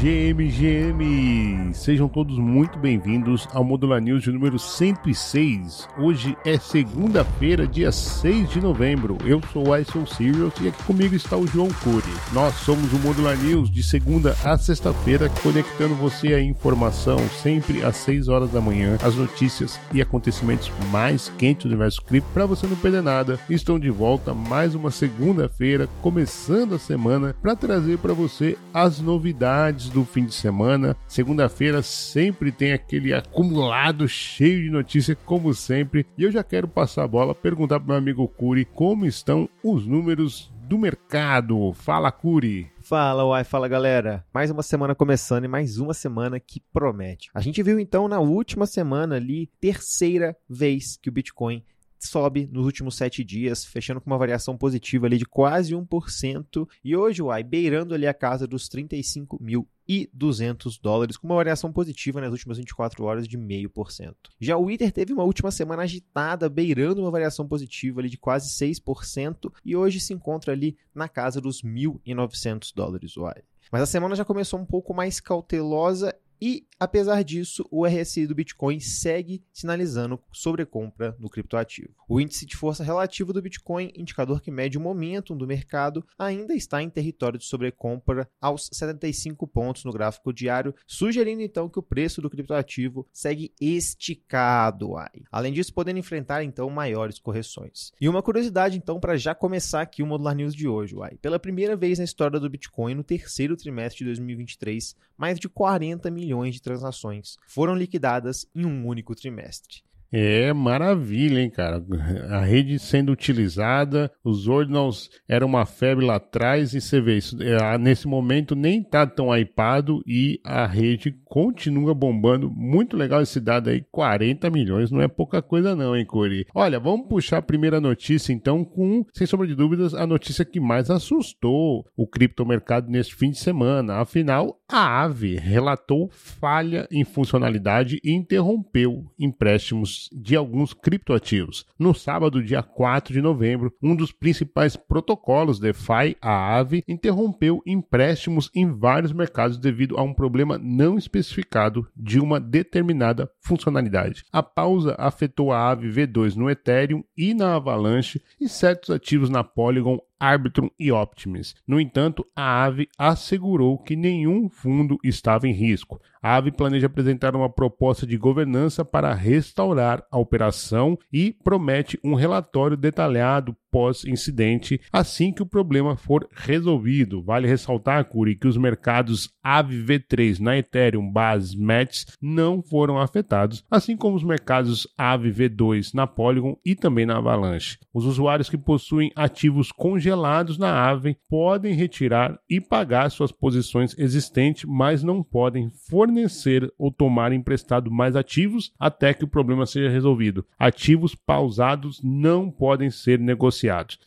GM, sejam todos muito bem-vindos ao Modular News de número 106. Hoje é segunda-feira, dia 6 de novembro. Eu sou o ISO Serious e aqui comigo está o João Cury. Nós somos o Modular News de segunda a sexta-feira, conectando você à informação sempre às 6 horas da manhã, as notícias e acontecimentos mais quentes do universo cripto para você não perder nada. Estão de volta mais uma segunda-feira, começando a semana para trazer para você as novidades do fim de semana. Segunda-feira sempre tem aquele acumulado cheio de notícia, como sempre. E eu já quero passar a bola, perguntar para meu amigo Curi como estão os números do mercado. Fala, Curi! Fala, uai, fala galera. Mais uma semana começando e mais uma semana que promete. A gente viu então na última semana ali, terceira vez que o Bitcoin sobe nos últimos sete dias, fechando com uma variação positiva ali de quase 1%. E hoje, uai, beirando ali a casa dos 35 mil e 200 dólares, com uma variação positiva nas últimas 24 horas de 0,5%. Já o Ether teve uma última semana agitada, beirando uma variação positiva ali de quase 6%, e hoje se encontra ali na casa dos 1.900 dólares. Uai. Mas a semana já começou um pouco mais cautelosa e, apesar disso, o RSI do Bitcoin segue sinalizando sobrecompra no criptoativo. O índice de força relativa do Bitcoin, indicador que mede o momentum do mercado, ainda está em território de sobrecompra aos 75 pontos no gráfico diário, sugerindo então que o preço do criptoativo segue esticado. Ai. Além disso, podendo enfrentar então maiores correções. E uma curiosidade então para já começar aqui o Modular News de hoje. Uai. Pela primeira vez na história do Bitcoin, no terceiro trimestre de 2023, mais de 40 milhões milhões de transações foram liquidadas em um único trimestre. É maravilha, hein, cara? A rede sendo utilizada, os ordinals eram uma febre lá atrás e você vê isso. É, nesse momento nem tá tão hypado e a rede continua bombando. Muito legal esse dado aí, 40 milhões, não é pouca coisa não, hein, Cori? Olha, vamos puxar a primeira notícia então com, sem sombra de dúvidas, a notícia que mais assustou o criptomercado neste fim de semana. Afinal, a AVE relatou falha em funcionalidade e interrompeu empréstimos de alguns criptoativos. No sábado, dia 4 de novembro, um dos principais protocolos DeFi, a Aave, interrompeu empréstimos em vários mercados devido a um problema não especificado de uma determinada funcionalidade. A pausa afetou a Aave V2 no Ethereum e na Avalanche e certos ativos na Polygon Arbitrum e Optimus. No entanto, a AVE assegurou que nenhum fundo estava em risco. A AVE planeja apresentar uma proposta de governança para restaurar a operação e promete um relatório detalhado pós-incidente assim que o problema for resolvido. Vale ressaltar, Curi, que os mercados AVE V3 na Ethereum Base Mets não foram afetados, assim como os mercados AVE V2 na Polygon e também na Avalanche. Os usuários que possuem ativos congelados na AVE podem retirar e pagar suas posições existentes, mas não podem fornecer ou tomar emprestado mais ativos até que o problema seja resolvido. Ativos pausados não podem ser negociados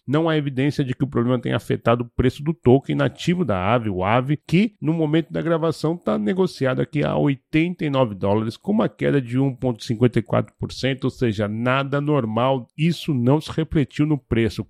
Não há evidência de que o problema tenha afetado o preço do token nativo da AVE, o AVE, que no momento da gravação está negociado aqui a 89 dólares, com uma queda de 1,54%, ou seja, nada normal. Isso não se refletiu no preço,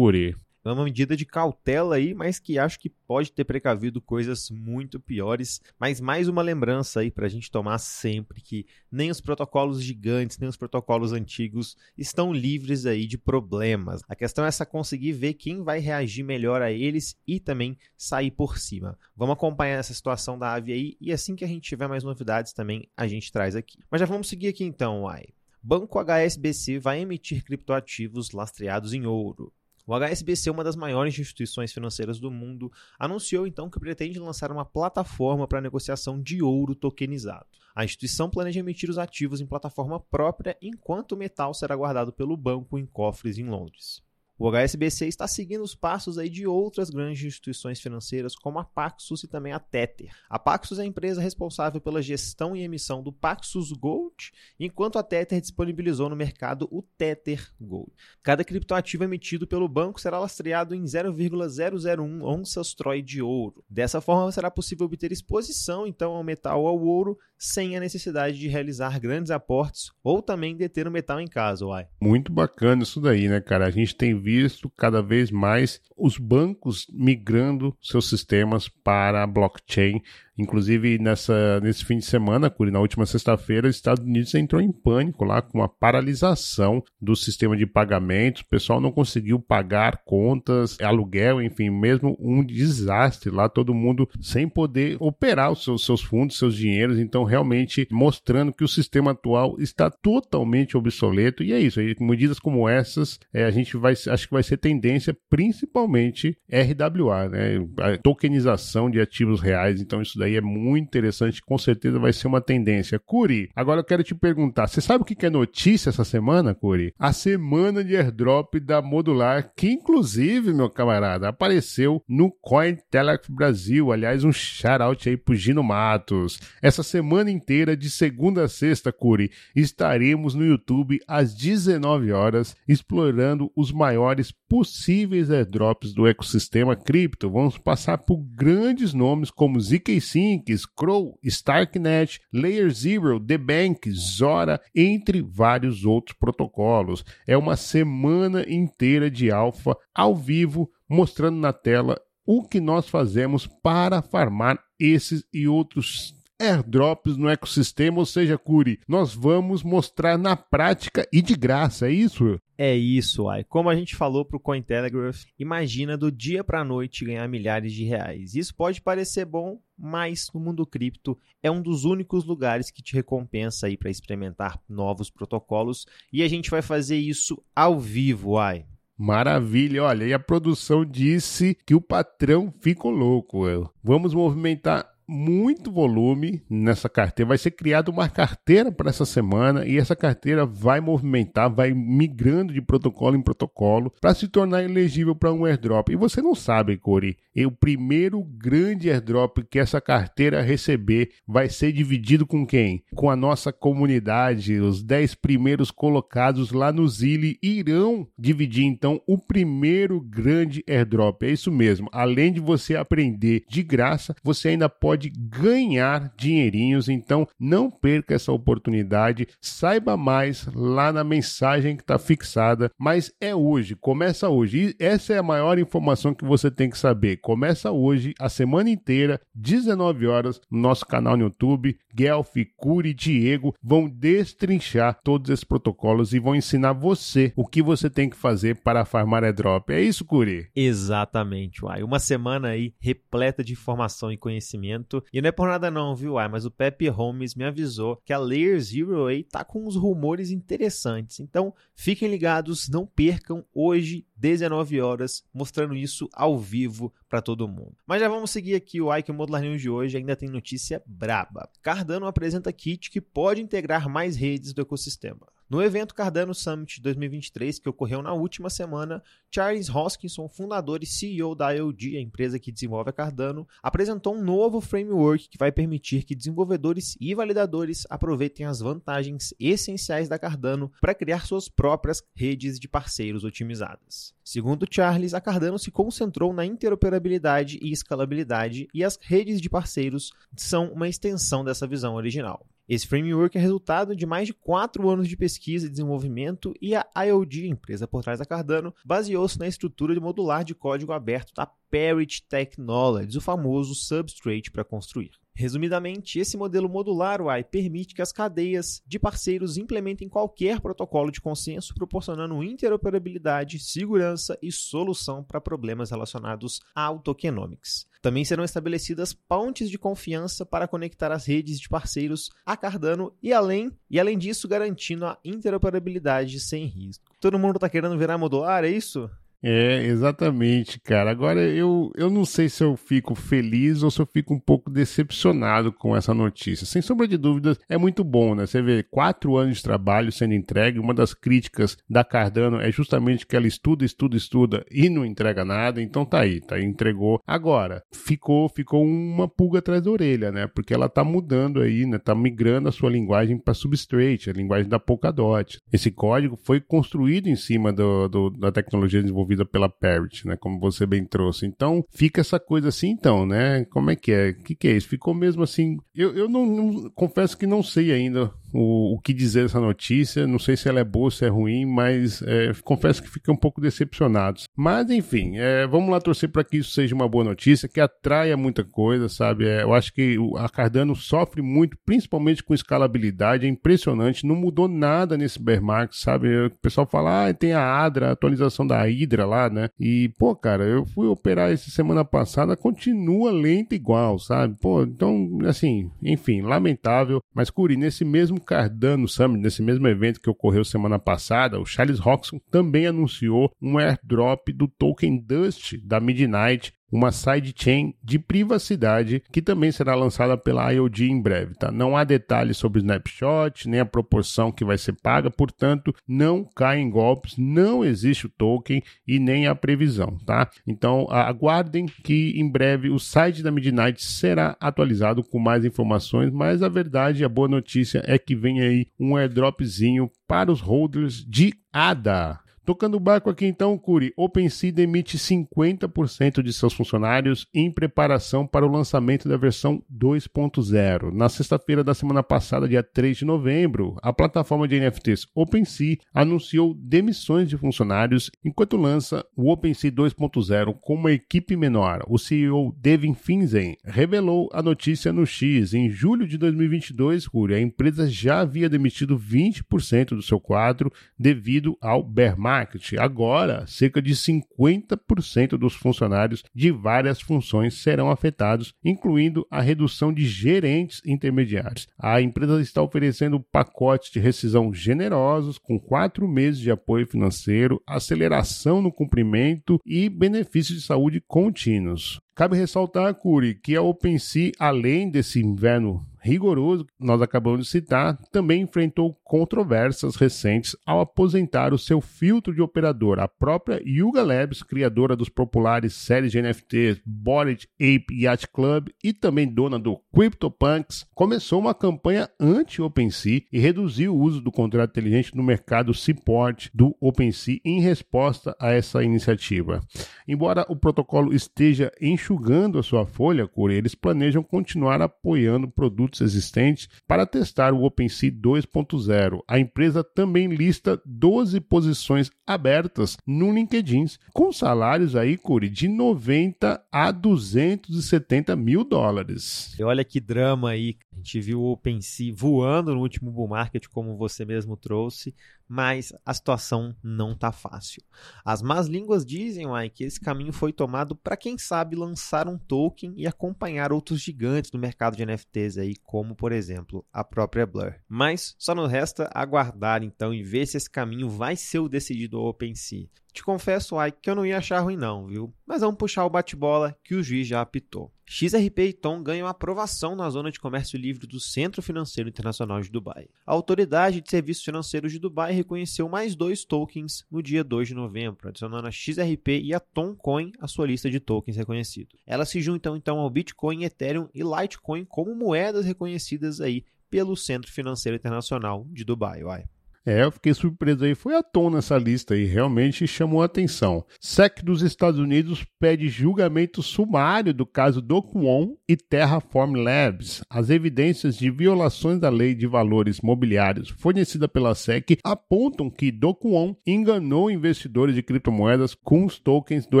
É uma medida de cautela aí, mas que acho que pode ter precavido coisas muito piores. Mas mais uma lembrança aí para a gente tomar sempre que nem os protocolos gigantes, nem os protocolos antigos estão livres aí de problemas. A questão é essa conseguir ver quem vai reagir melhor a eles e também sair por cima. Vamos acompanhar essa situação da AVE aí e assim que a gente tiver mais novidades também a gente traz aqui. Mas já vamos seguir aqui então, Uai. Banco HSBC vai emitir criptoativos lastreados em ouro. O HSBC, uma das maiores instituições financeiras do mundo, anunciou então que pretende lançar uma plataforma para negociação de ouro tokenizado. A instituição planeja emitir os ativos em plataforma própria, enquanto o metal será guardado pelo banco em cofres em Londres. O HSBC está seguindo os passos aí de outras grandes instituições financeiras, como a Paxos e também a Tether. A Paxos é a empresa responsável pela gestão e emissão do Paxos Gold, enquanto a Tether disponibilizou no mercado o Tether Gold. Cada criptoativo emitido pelo banco será lastreado em 0,001 onças Troy de ouro. Dessa forma, será possível obter exposição então ao metal ou ao ouro sem a necessidade de realizar grandes aportes ou também deter o metal em casa, uai. Muito bacana isso daí, né, cara? A gente tem visto cada vez mais os bancos migrando seus sistemas para a blockchain Inclusive, nessa, nesse fim de semana, Curi, na última sexta-feira, os Estados Unidos entrou em pânico lá com a paralisação do sistema de pagamentos. O pessoal não conseguiu pagar contas, aluguel, enfim, mesmo um desastre lá, todo mundo sem poder operar os seus, seus fundos, seus dinheiros. Então, realmente mostrando que o sistema atual está totalmente obsoleto. E é isso. Medidas como essas, é, a gente vai, acho que vai ser tendência, principalmente RWA, né? A tokenização de ativos reais. Então, isso daí é muito interessante. Com certeza vai ser uma tendência. Curi, agora eu quero te perguntar: você sabe o que é notícia essa semana, Curi? A semana de airdrop da Modular, que inclusive, meu camarada, apareceu no Cointelegraph Brasil. Aliás, um shout-out aí pro Gino Matos. Essa semana inteira, de segunda a sexta, Curi, estaremos no YouTube às 19 horas, explorando os maiores possíveis airdrops do ecossistema cripto. Vamos passar por grandes nomes como ZK Sync, Crow, Starknet, Layer Zero, The Bank, Zora, entre vários outros protocolos. É uma semana inteira de alfa ao vivo, mostrando na tela o que nós fazemos para farmar esses e outros airdrops no ecossistema, ou seja, Curi, nós vamos mostrar na prática e de graça, é isso? É isso, ai. Como a gente falou para o Cointelegraph, imagina do dia para a noite ganhar milhares de reais. Isso pode parecer bom, mas no mundo cripto é um dos únicos lugares que te recompensa aí para experimentar novos protocolos e a gente vai fazer isso ao vivo, ai. Maravilha, olha, e a produção disse que o patrão ficou louco. Vamos movimentar muito volume nessa carteira. Vai ser criada uma carteira para essa semana e essa carteira vai movimentar, vai migrando de protocolo em protocolo para se tornar elegível para um airdrop. E você não sabe, Cori, o primeiro grande airdrop que essa carteira receber vai ser dividido com quem? Com a nossa comunidade. Os 10 primeiros colocados lá no Zili irão dividir então o primeiro grande airdrop. É isso mesmo. Além de você aprender de graça, você ainda pode pode ganhar dinheirinhos, então não perca essa oportunidade. Saiba mais lá na mensagem que está fixada, mas é hoje, começa hoje. E essa é a maior informação que você tem que saber. Começa hoje, a semana inteira, 19 horas, no nosso canal no YouTube. Guelph, Curi Diego vão destrinchar todos esses protocolos e vão ensinar você o que você tem que fazer para farmar airdrop. É isso, Curi? Exatamente, Uai. Uma semana aí repleta de informação e conhecimento e não é por nada não, viu? Ah, mas o Pepe Holmes me avisou que a Layer Zero aí tá com uns rumores interessantes. Então, fiquem ligados, não percam hoje 19 horas, mostrando isso ao vivo para todo mundo. Mas já vamos seguir aqui o Ike Modular News de hoje, ainda tem notícia braba. Cardano apresenta kit que pode integrar mais redes do ecossistema. No evento Cardano Summit 2023, que ocorreu na última semana, Charles Hoskinson, fundador e CEO da IOD, a empresa que desenvolve a Cardano, apresentou um novo framework que vai permitir que desenvolvedores e validadores aproveitem as vantagens essenciais da Cardano para criar suas próprias redes de parceiros otimizadas. Segundo Charles, a Cardano se concentrou na interoperabilidade e escalabilidade, e as redes de parceiros são uma extensão dessa visão original. Esse framework é resultado de mais de quatro anos de pesquisa e desenvolvimento e a IOD, empresa por trás da Cardano, baseou-se na estrutura de modular de código aberto da Parity Technologies, o famoso substrate para construir. Resumidamente, esse modelo modular UI permite que as cadeias de parceiros implementem qualquer protocolo de consenso, proporcionando interoperabilidade, segurança e solução para problemas relacionados ao tokenomics. Também serão estabelecidas pontes de confiança para conectar as redes de parceiros a Cardano e além, e além disso garantindo a interoperabilidade sem risco. Todo mundo está querendo virar modular, é isso? É, exatamente, cara. Agora eu, eu não sei se eu fico feliz ou se eu fico um pouco decepcionado com essa notícia. Sem sombra de dúvidas, é muito bom, né? Você vê quatro anos de trabalho sendo entregue. Uma das críticas da Cardano é justamente que ela estuda, estuda, estuda e não entrega nada. Então tá aí, tá aí, entregou. Agora, ficou, ficou uma pulga atrás da orelha, né? Porque ela tá mudando aí, né? Tá migrando a sua linguagem para Substrate, a linguagem da Polkadot. Esse código foi construído em cima do, do da tecnologia desenvolvida desenvolvida pela Parrot, né? Como você bem trouxe. Então, fica essa coisa assim, então, né? Como é que é? O que, que é isso? Ficou mesmo assim. Eu, eu não, não, confesso que não sei ainda o, o que dizer dessa notícia. Não sei se ela é boa, se é ruim, mas é, confesso que fiquei um pouco decepcionado. Mas enfim, é, vamos lá torcer para que isso seja uma boa notícia, que atraia muita coisa, sabe? É, eu acho que a Cardano sofre muito, principalmente com escalabilidade, é impressionante, não mudou nada nesse bear market, sabe? O pessoal fala, ah, tem a ADRA, a atualização da Hydra lá, né? E, pô, cara, eu fui operar essa semana passada, continua lenta igual, sabe? Pô, então, assim, enfim, lamentável. Mas, Curi, nesse mesmo Cardano Summit, nesse mesmo evento que ocorreu semana passada, o Charles Roxon também anunciou um airdrop do token Dust da Midnight uma sidechain de privacidade que também será lançada pela IOD em breve, tá? Não há detalhes sobre o snapshot, nem a proporção que vai ser paga, portanto, não cai em golpes, não existe o token e nem a previsão, tá? Então, aguardem que em breve o site da Midnight será atualizado com mais informações, mas a verdade, a boa notícia é que vem aí um airdropzinho para os holders de ADA. Tocando o barco aqui então, Curi, OpenSea demite 50% de seus funcionários em preparação para o lançamento da versão 2.0. Na sexta-feira da semana passada, dia 3 de novembro, a plataforma de NFTs OpenSea anunciou demissões de funcionários enquanto lança o OpenSea 2.0 com uma equipe menor. O CEO Devin Finzen revelou a notícia no X. Em julho de 2022, Curi, a empresa já havia demitido 20% do seu quadro devido ao bear market market. Agora, cerca de 50% dos funcionários de várias funções serão afetados, incluindo a redução de gerentes intermediários. A empresa está oferecendo pacotes de rescisão generosos, com quatro meses de apoio financeiro, aceleração no cumprimento e benefícios de saúde contínuos. Cabe ressaltar, Curi, que a OpenSea, além desse inverno rigoroso que nós acabamos de citar, também enfrentou controvérsias recentes ao aposentar o seu filtro de operador. A própria Yuga Labs, criadora dos populares séries de NFTs Bored Ape Yacht Club e também dona do CryptoPunks, começou uma campanha anti-OpenSea e reduziu o uso do contrato inteligente no mercado Seaport do OpenSea em resposta a essa iniciativa. Embora o protocolo esteja enxugando a sua folha, eles planejam continuar apoiando produtos produtos existentes para testar o OpenSea 2.0. A empresa também lista 12 posições abertas no LinkedIn, com salários aí, Curi, de 90 a 270 mil dólares. E olha que drama aí. A gente viu o OpenSea voando no último bull market, como você mesmo trouxe mas a situação não tá fácil. As más línguas dizem uai, que esse caminho foi tomado para quem sabe lançar um token e acompanhar outros gigantes do mercado de NFTs aí, como por exemplo a própria Blur. Mas só nos resta aguardar então e ver se esse caminho vai ser o decidido ao OpenSea. Te confesso, ai, que eu não ia achar ruim não, viu? Mas vamos puxar o bate-bola que o juiz já apitou. XRP e TON ganham aprovação na zona de comércio livre do Centro Financeiro Internacional de Dubai. A Autoridade de Serviços Financeiros de Dubai reconheceu mais dois tokens no dia 2 de novembro, adicionando a XRP e a TON Coin à sua lista de tokens reconhecidos. Elas se juntam então ao Bitcoin, Ethereum e Litecoin como moedas reconhecidas aí pelo Centro Financeiro Internacional de Dubai. Uai. É, eu fiquei surpreso aí. Foi à tona essa lista aí, realmente chamou a atenção. SEC dos Estados Unidos pede julgamento sumário do caso do Kwon e Terraform Labs. As evidências de violações da lei de valores mobiliários fornecida pela SEC apontam que Do Kwon enganou investidores de criptomoedas com os tokens do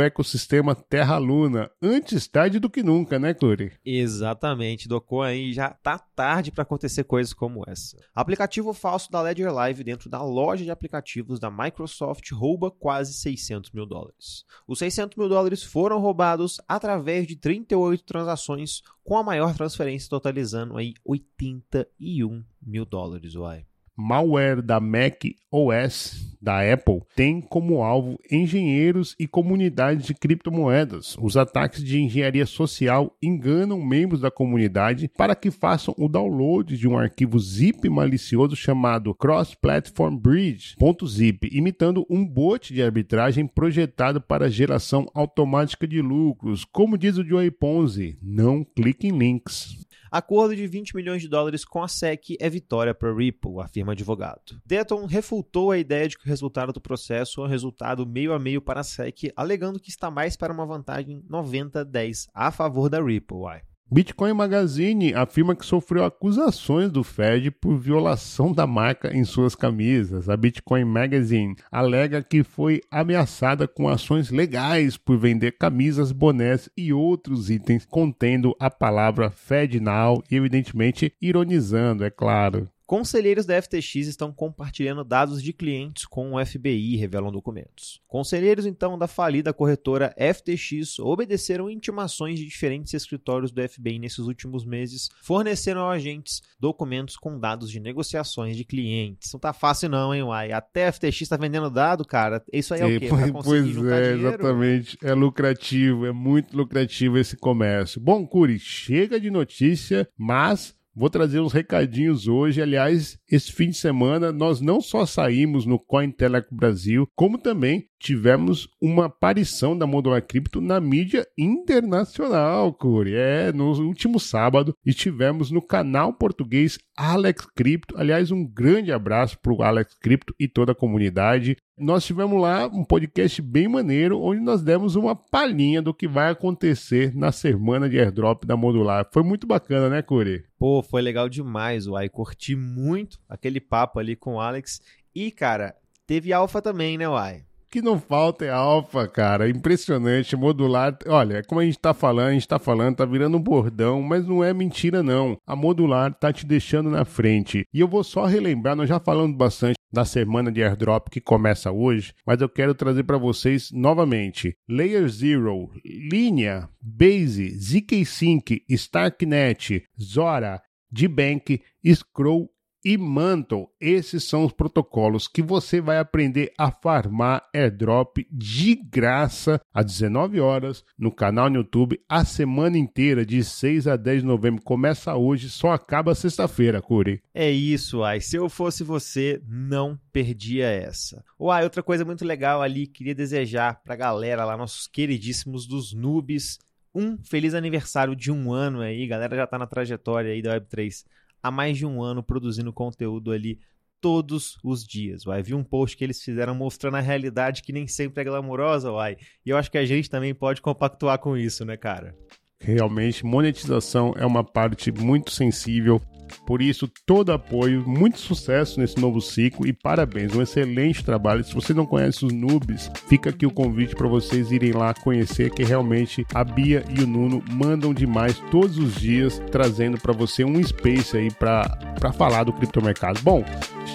ecossistema Terra Luna. Antes tarde do que nunca, né, Clury? Exatamente. Do Kwon aí já tá tarde para acontecer coisas como essa. Aplicativo falso da Ledger Live dentro dentro da loja de aplicativos da Microsoft rouba quase 600 mil dólares. Os 600 mil dólares foram roubados através de 38 transações, com a maior transferência totalizando aí 81 mil dólares. Uai malware da Mac OS da Apple tem como alvo engenheiros e comunidades de criptomoedas. Os ataques de engenharia social enganam membros da comunidade para que façam o download de um arquivo zip malicioso chamado Cross Platform Bridge.zip, imitando um bot de arbitragem projetado para geração automática de lucros. Como diz o Joey Ponzi, não clique em links. Acordo de 20 milhões de dólares com a SEC é vitória para Ripple, afirma advogado. Deton refutou a ideia de que o resultado do processo é um resultado meio a meio para a SEC, alegando que está mais para uma vantagem 90-10 a favor da Ripple. Bitcoin Magazine afirma que sofreu acusações do Fed por violação da marca em suas camisas. A Bitcoin Magazine alega que foi ameaçada com ações legais por vender camisas, bonés e outros itens contendo a palavra Fed Now e, evidentemente, ironizando, é claro. Conselheiros da FTX estão compartilhando dados de clientes com o FBI, revelam documentos. Conselheiros, então, da falida corretora FTX obedeceram intimações de diferentes escritórios do FBI nesses últimos meses, forneceram ao agentes documentos com dados de negociações de clientes. Não tá fácil não, hein, Uai? Até a FTX está vendendo dado, cara. Isso aí é o quê? Pra pois é, dinheiro? exatamente. É lucrativo, é muito lucrativo esse comércio. Bom, Curi, chega de notícia, mas Vou trazer uns recadinhos hoje. Aliás, esse fim de semana nós não só saímos no Cointeleco Brasil, como também tivemos uma aparição da Modular Cripto na mídia internacional, Curi. É, no último sábado estivemos no canal português Alex Cripto. Aliás, um grande abraço para o Alex Cripto e toda a comunidade. Nós tivemos lá um podcast bem maneiro, onde nós demos uma palhinha do que vai acontecer na semana de airdrop da Modular. Foi muito bacana, né, Curi? Pô, foi legal demais, uai. Curti muito aquele papo ali com o Alex. E, cara, teve alfa também, né, uai? que não falta é alfa, cara. Impressionante, modular. Olha, como a gente tá falando, a gente tá falando, tá virando um bordão, mas não é mentira, não. A modular tá te deixando na frente. E eu vou só relembrar, nós já falamos bastante da semana de airdrop que começa hoje, mas eu quero trazer para vocês novamente. Layer Zero, Linha, Base, ZK-Sync, Starknet, Zora, Dbank, Scroll e Mantle. Esses são os protocolos que você vai aprender a farmar airdrop de graça às 19 horas no canal no YouTube a semana inteira, de 6 a 10 de novembro. Começa hoje, só acaba sexta-feira, Curi. É isso, ai. Se eu fosse você, não perdia essa. Uai, outra coisa muito legal ali, queria desejar pra galera lá, nossos queridíssimos dos noobs, um feliz aniversário de um ano aí, galera já tá na trajetória aí da Web3 há mais de um ano produzindo conteúdo ali todos os dias. Vai vi um post que eles fizeram mostrando a realidade que nem sempre é glamourosa, uai. E eu acho que a gente também pode compactuar com isso, né, cara? Realmente, monetização é uma parte muito sensível por isso, todo apoio, muito sucesso nesse novo ciclo e parabéns, um excelente trabalho. Se você não conhece os noobs, fica aqui o convite para vocês irem lá conhecer que realmente a Bia e o Nuno mandam demais todos os dias, trazendo para você um space aí para falar do criptomercado. Bom,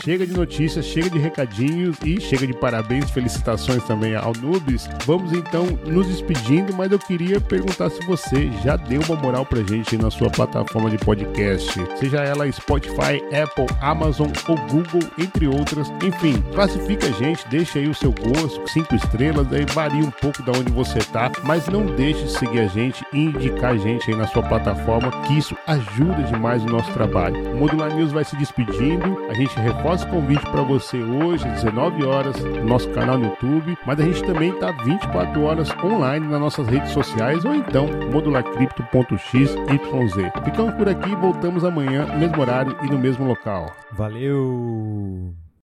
chega de notícias, chega de recadinhos e chega de parabéns, felicitações também ao Noobs. Vamos então nos despedindo, mas eu queria perguntar se você já deu uma moral pra gente na sua plataforma de podcast, seja ela Spotify, Apple, Amazon ou Google, entre outras. Enfim, classifica a gente, deixa aí o seu gosto, cinco estrelas, aí varia um pouco da onde você tá, mas não deixe de seguir a gente e indicar a gente aí na sua plataforma, que isso ajuda demais o nosso trabalho. O Modular News vai se despedindo, a gente reforça o convite para você hoje, às 19 horas, no nosso canal no YouTube, mas a gente também tá 24 horas online nas nossas redes sociais ou então modularcripto.xyz. Ficamos por aqui, voltamos amanhã no mesmo horário e no mesmo local. Valeu!